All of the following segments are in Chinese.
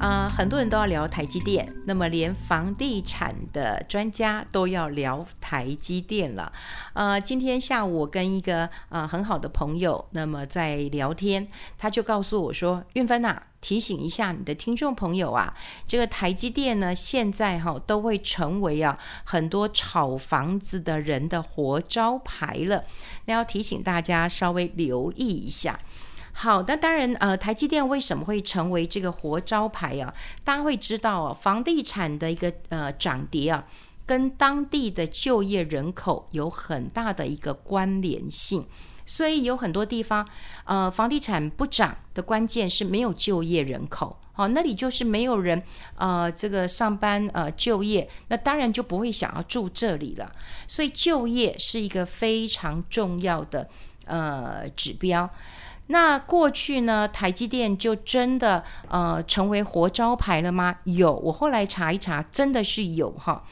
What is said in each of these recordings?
啊、很多人都要聊台积电，那么连房地产的专家都要聊台积电了。呃，今天下午我跟一个、呃、很好的朋友，那么在聊天，他就告诉我说：“运芬呐。”提醒一下你的听众朋友啊，这个台积电呢，现在哈都会成为啊很多炒房子的人的活招牌了。那要提醒大家稍微留意一下。好，那当然呃，台积电为什么会成为这个活招牌啊？大家会知道哦，房地产的一个呃涨跌啊，跟当地的就业人口有很大的一个关联性。所以有很多地方，呃，房地产不涨的关键是没有就业人口，好，那里就是没有人，呃，这个上班呃就业，那当然就不会想要住这里了。所以就业是一个非常重要的呃指标。那过去呢，台积电就真的呃成为活招牌了吗？有，我后来查一查，真的是有哈。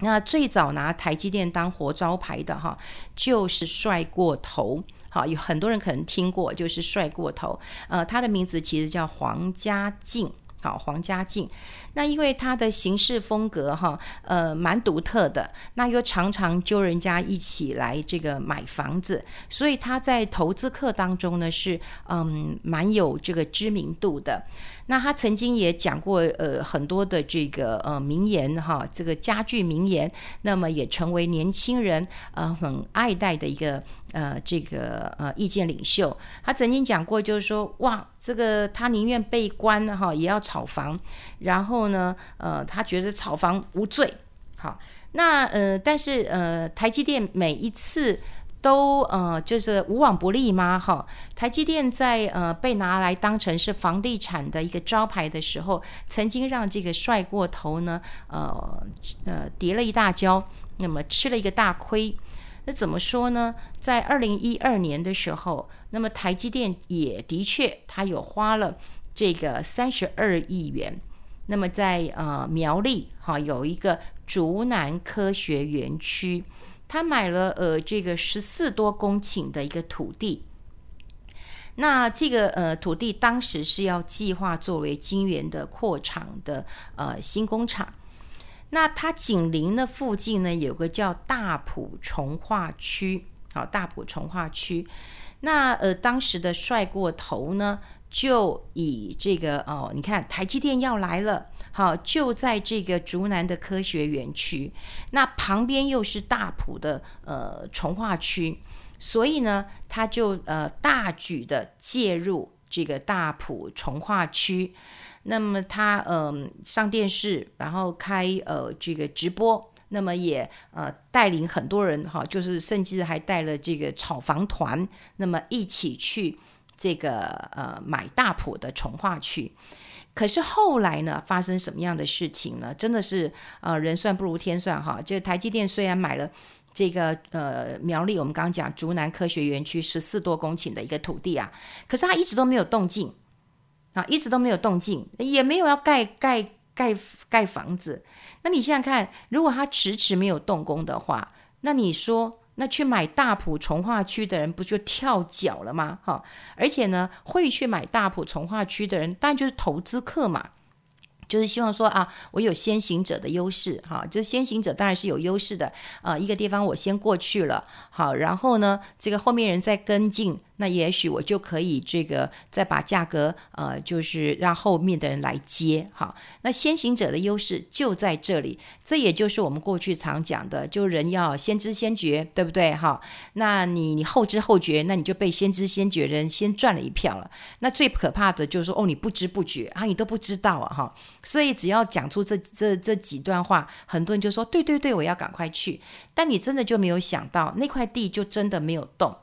那最早拿台积电当活招牌的哈，就是帅过头。好，有很多人可能听过，就是帅过头。呃，他的名字其实叫黄家靖。好，黄家靖。那因为他的行事风格哈，呃，蛮独特的。那又常常揪人家一起来这个买房子，所以他在投资客当中呢是嗯蛮有这个知名度的。那他曾经也讲过呃很多的这个呃名言哈，这个佳句名言，那么也成为年轻人呃很爱戴的一个呃这个呃意见领袖。他曾经讲过，就是说哇，这个他宁愿被关哈也要炒房，然后呢呃他觉得炒房无罪。好，那呃但是呃台积电每一次。都呃，就是无往不利吗？哈，台积电在呃被拿来当成是房地产的一个招牌的时候，曾经让这个帅过头呢，呃呃跌了一大跤，那么吃了一个大亏。那怎么说呢？在二零一二年的时候，那么台积电也的确，它有花了这个三十二亿元，那么在呃苗栗哈有一个竹南科学园区。他买了呃这个十四多公顷的一个土地，那这个呃土地当时是要计划作为金源的扩厂的呃新工厂，那它紧邻的附近呢有个叫大埔从化区，好，大埔从化区，那呃当时的帅过头呢。就以这个哦，你看台积电要来了，好，就在这个竹南的科学园区，那旁边又是大埔的呃从化区，所以呢，他就呃大举的介入这个大埔从化区，那么他嗯、上电视，然后开呃这个直播，那么也呃带领很多人哈，就是甚至还带了这个炒房团，那么一起去。这个呃买大埔的从化区，可是后来呢，发生什么样的事情呢？真的是呃人算不如天算哈。就台积电虽然买了这个呃苗栗，我们刚刚讲竹南科学园区十四多公顷的一个土地啊，可是它一直都没有动静啊，一直都没有动静，也没有要盖盖盖盖房子。那你想想看，如果它迟迟没有动工的话，那你说？那去买大埔从化区的人不就跳脚了吗？哈，而且呢，会去买大埔从化区的人，当然就是投资客嘛。就是希望说啊，我有先行者的优势，哈，就是先行者当然是有优势的，啊，一个地方我先过去了，好，然后呢，这个后面人再跟进，那也许我就可以这个再把价格，呃，就是让后面的人来接，好，那先行者的优势就在这里，这也就是我们过去常讲的，就人要先知先觉，对不对？哈，那你你后知后觉，那你就被先知先觉人先赚了一票了，那最可怕的就是说，哦，你不知不觉啊，你都不知道啊，哈。所以只要讲出这这这几段话，很多人就说对对对，我要赶快去。但你真的就没有想到，那块地就真的没有动。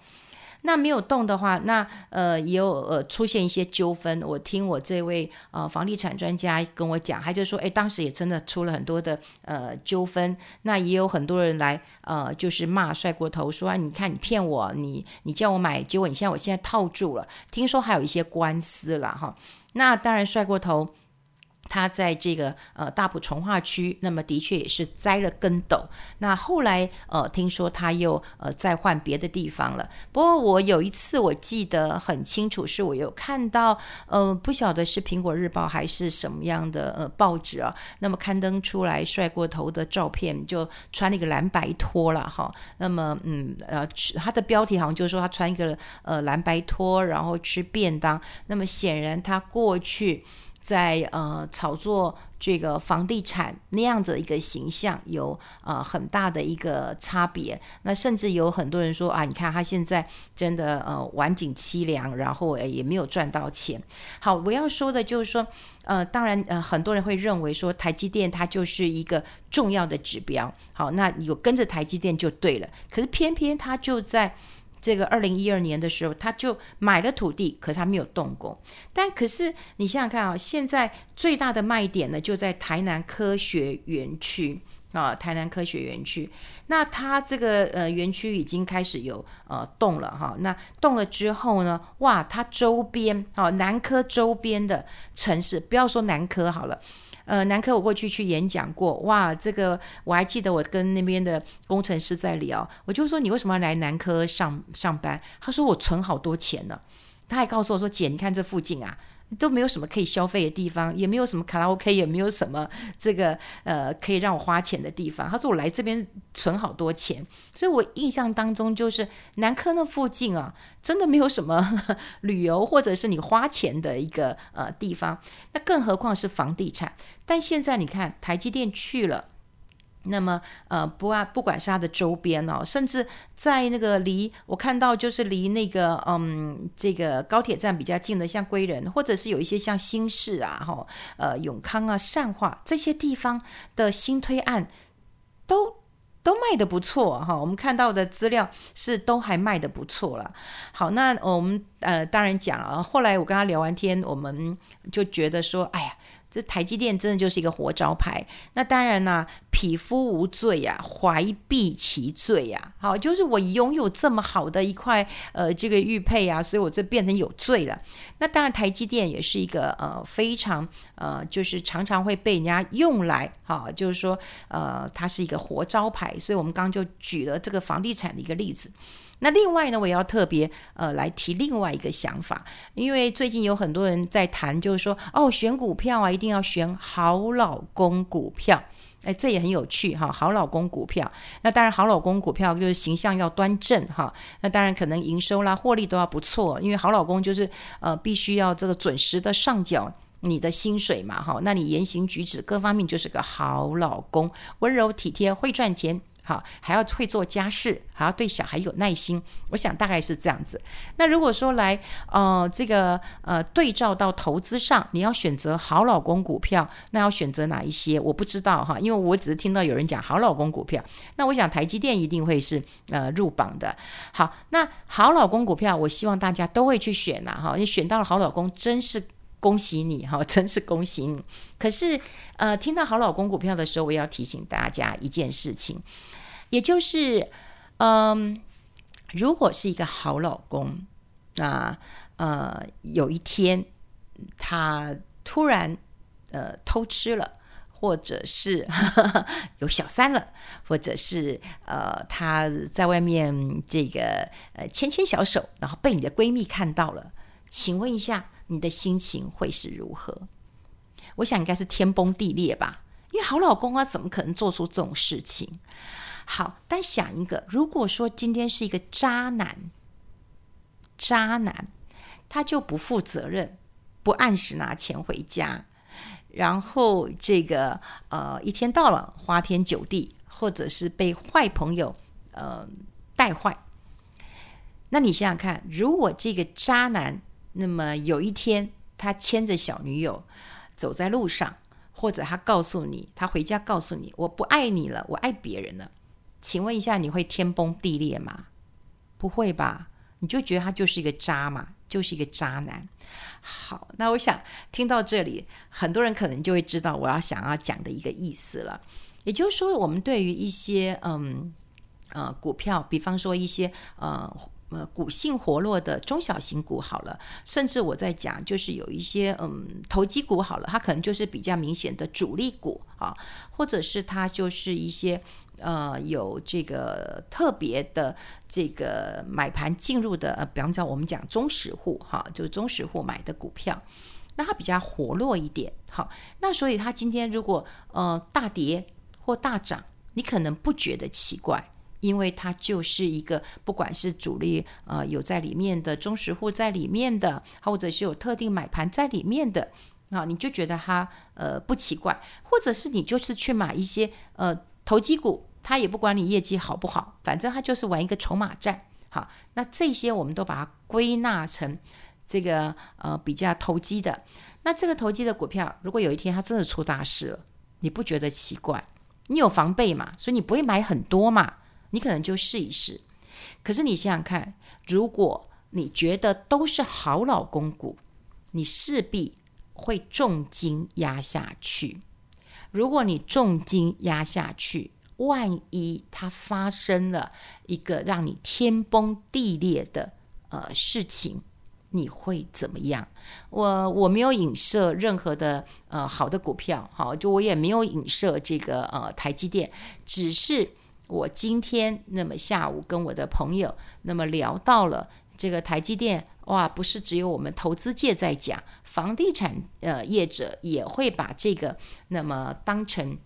那没有动的话，那呃也有呃出现一些纠纷。我听我这位呃房地产专家跟我讲，他就说，哎，当时也真的出了很多的呃纠纷。那也有很多人来呃就是骂帅过头，说啊，你看你骗我，你你叫我买，结果你现在我现在套住了。听说还有一些官司了哈。那当然帅过头。他在这个呃大埔从化区，那么的确也是栽了跟斗。那后来呃听说他又呃再换别的地方了。不过我有一次我记得很清楚，是我有看到呃不晓得是苹果日报还是什么样的呃报纸啊，那么刊登出来帅过头的照片，就穿了一个蓝白拖了哈。那么嗯呃他的标题好像就是说他穿一个呃蓝白拖，然后吃便当。那么显然他过去。在呃炒作这个房地产那样子一个形象有呃很大的一个差别，那甚至有很多人说啊，你看他现在真的呃晚景凄凉，然后也没有赚到钱。好，我要说的就是说，呃，当然呃很多人会认为说台积电它就是一个重要的指标，好，那有跟着台积电就对了，可是偏偏它就在。这个二零一二年的时候，他就买了土地，可是他没有动工。但可是你想想看啊，现在最大的卖点呢，就在台南科学园区啊，台南科学园区。那它这个呃园区已经开始有呃动了哈。那动了之后呢，哇，它周边啊，南科周边的城市，不要说南科好了。呃，南科我过去去演讲过，哇，这个我还记得，我跟那边的工程师在聊，我就说，你为什么要来南科上上班？他说我存好多钱呢。他还告诉我说，姐，你看这附近啊。都没有什么可以消费的地方，也没有什么卡拉 OK，也没有什么这个呃可以让我花钱的地方。他说我来这边存好多钱，所以我印象当中就是南科那附近啊，真的没有什么 旅游或者是你花钱的一个呃地方。那更何况是房地产。但现在你看台积电去了。那么，呃，不啊，不管是它的周边哦，甚至在那个离我看到就是离那个嗯，这个高铁站比较近的，像归仁，或者是有一些像新市啊，哈，呃，永康啊、善化这些地方的新推案，都都卖得不错哈。我们看到的资料是都还卖得不错了。好，那我们呃，当然讲了，后来我跟他聊完天，我们就觉得说，哎呀。这台积电真的就是一个活招牌。那当然呢，匹夫无罪呀，怀璧其罪呀。好，就是我拥有这么好的一块呃这个玉佩啊，所以我这变成有罪了。那当然，台积电也是一个呃非常呃就是常常会被人家用来哈，就是说呃它是一个活招牌。所以我们刚刚就举了这个房地产的一个例子。那另外呢，我也要特别呃来提另外一个想法，因为最近有很多人在谈，就是说哦，选股票啊，一定要选好老公股票，哎，这也很有趣哈，好老公股票。那当然，好老公股票就是形象要端正哈，那当然可能营收啦、获利都要不错，因为好老公就是呃必须要这个准时的上缴你的薪水嘛哈，那你言行举止各方面就是个好老公，温柔体贴，会赚钱。好，还要会做家事，还要对小孩有耐心。我想大概是这样子。那如果说来，呃，这个呃，对照到投资上，你要选择好老公股票，那要选择哪一些？我不知道哈，因为我只是听到有人讲好老公股票。那我想台积电一定会是呃入榜的。好，那好老公股票，我希望大家都会去选呐哈。你选到了好老公，真是恭喜你哈，真是恭喜你。可是呃，听到好老公股票的时候，我要提醒大家一件事情。也就是，嗯，如果是一个好老公，那呃有一天他突然呃偷吃了，或者是呵呵 有小三了，或者是呃他在外面这个呃牵牵小手，然后被你的闺蜜看到了，请问一下你的心情会是如何？我想应该是天崩地裂吧，因为好老公啊，怎么可能做出这种事情？好，但想一个，如果说今天是一个渣男，渣男，他就不负责任，不按时拿钱回家，然后这个呃一天到晚花天酒地，或者是被坏朋友呃带坏，那你想想看，如果这个渣男，那么有一天他牵着小女友走在路上，或者他告诉你，他回家告诉你，我不爱你了，我爱别人了。请问一下，你会天崩地裂吗？不会吧？你就觉得他就是一个渣嘛，就是一个渣男。好，那我想听到这里，很多人可能就会知道我要想要讲的一个意思了。也就是说，我们对于一些嗯呃股票，比方说一些呃呃股性活络的中小型股好了，甚至我在讲就是有一些嗯投机股好了，它可能就是比较明显的主力股啊，或者是它就是一些呃有这个特别的这个买盘进入的，呃，比方讲我们讲中实户哈，就是中实户买的股票。那它比较活络一点，好，那所以它今天如果呃大跌或大涨，你可能不觉得奇怪，因为它就是一个不管是主力呃有在里面的中实户在里面的，或者是有特定买盘在里面的，啊，你就觉得它呃不奇怪，或者是你就是去买一些呃投机股，它也不管你业绩好不好，反正它就是玩一个筹码战，好，那这些我们都把它归纳成。这个呃比较投机的，那这个投机的股票，如果有一天它真的出大事了，你不觉得奇怪？你有防备嘛，所以你不会买很多嘛，你可能就试一试。可是你想想看，如果你觉得都是好老公股，你势必会重金压下去。如果你重金压下去，万一它发生了一个让你天崩地裂的呃事情。你会怎么样？我我没有影射任何的呃好的股票，好，就我也没有影射这个呃台积电，只是我今天那么下午跟我的朋友那么聊到了这个台积电，哇，不是只有我们投资界在讲，房地产呃业者也会把这个那么当成。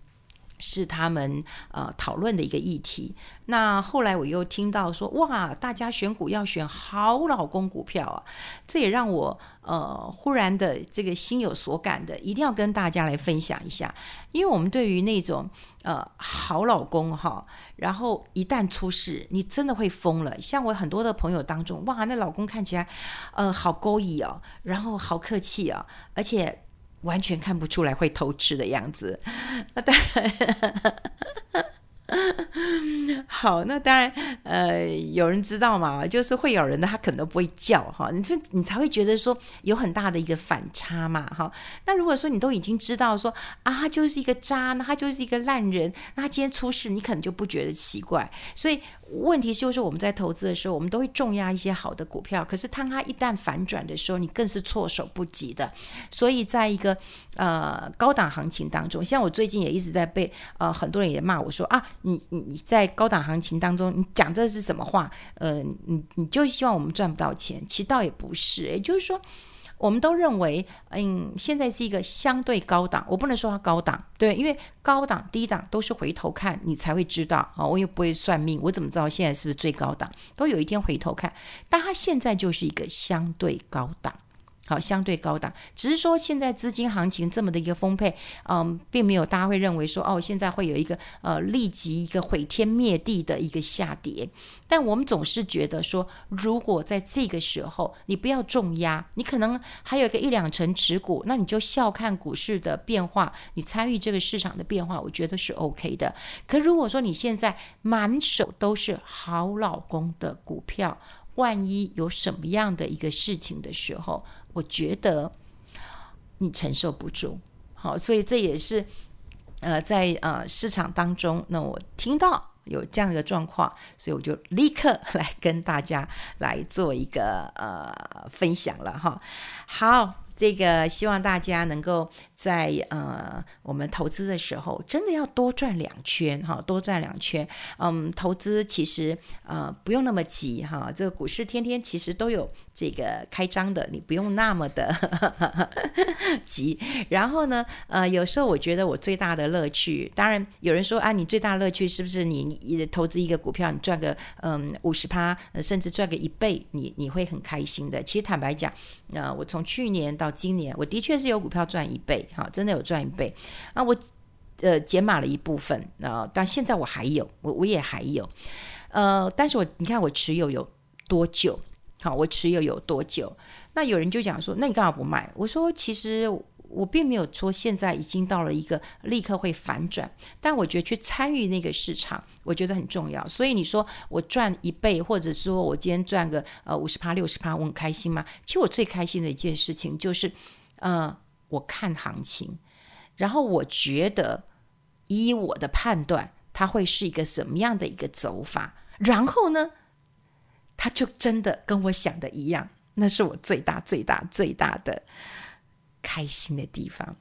是他们呃讨论的一个议题。那后来我又听到说，哇，大家选股要选好老公股票啊，这也让我呃忽然的这个心有所感的，一定要跟大家来分享一下。因为我们对于那种呃好老公哈，然后一旦出事，你真的会疯了。像我很多的朋友当中，哇，那老公看起来呃好勾引哦，然后好客气哦，而且。完全看不出来会偷吃的样子，那当然。好，那当然，呃，有人知道嘛，就是会咬人的，他可能都不会叫哈，你就你才会觉得说有很大的一个反差嘛，哈。那如果说你都已经知道说啊，他就是一个渣，那他就是一个烂人，那他今天出事，你可能就不觉得奇怪。所以问题就是我们在投资的时候，我们都会重压一些好的股票，可是当它一旦反转的时候，你更是措手不及的。所以在一个呃高档行情当中，像我最近也一直在被呃很多人也骂我说啊。你你你在高档行情当中，你讲这是什么话？呃，你你就希望我们赚不到钱，其实倒也不是，也就是说，我们都认为，嗯，现在是一个相对高档，我不能说它高档，对，因为高档、低档都是回头看你才会知道啊。我又不会算命，我怎么知道现在是不是最高档？都有一天回头看，但它现在就是一个相对高档。好，相对高档，只是说现在资金行情这么的一个丰沛，嗯，并没有大家会认为说，哦，现在会有一个呃立即一个毁天灭地的一个下跌。但我们总是觉得说，如果在这个时候你不要重压，你可能还有一个一两成持股，那你就笑看股市的变化，你参与这个市场的变化，我觉得是 OK 的。可如果说你现在满手都是好老公的股票，万一有什么样的一个事情的时候，我觉得你承受不住，好，所以这也是呃在呃市场当中，那我听到有这样一个状况，所以我就立刻来跟大家来做一个呃分享了哈。好。这个希望大家能够在呃我们投资的时候，真的要多转两圈哈，多转两圈。嗯，投资其实呃不用那么急哈，这个股市天天其实都有这个开张的，你不用那么的 急。然后呢，呃，有时候我觉得我最大的乐趣，当然有人说啊，你最大乐趣是不是你你投资一个股票，你赚个嗯五十趴，甚至赚个一倍，你你会很开心的。其实坦白讲，呃，我从去年到今年，我的确是有股票赚一倍，哈，真的有赚一倍。啊，我呃减码了一部分，啊、呃，但现在我还有，我我也还有，呃，但是我你看我持有有多久？好，我持有有多久？那有人就讲说，那你干嘛不卖？我说其实。我并没有说现在已经到了一个立刻会反转，但我觉得去参与那个市场，我觉得很重要。所以你说我赚一倍，或者说我今天赚个呃五十趴、六十趴，我很开心吗？其实我最开心的一件事情就是，呃，我看行情，然后我觉得以我的判断，它会是一个什么样的一个走法，然后呢，它就真的跟我想的一样，那是我最大最大最大的开心的地方。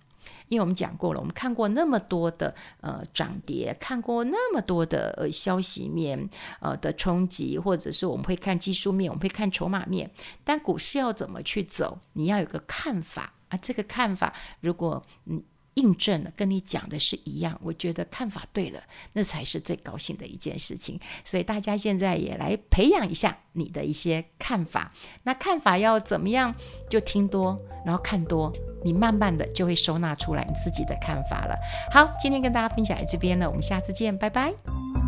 因为我们讲过了，我们看过那么多的呃涨跌，看过那么多的呃消息面呃的冲击，或者是我们会看技术面，我们会看筹码面，但股市要怎么去走，你要有个看法啊。这个看法，如果你印证了，跟你讲的是一样，我觉得看法对了，那才是最高兴的一件事情。所以大家现在也来培养一下你的一些看法。那看法要怎么样？就听多，然后看多，你慢慢的就会收纳出来你自己的看法了。好，今天跟大家分享在这边了，我们下次见，拜拜。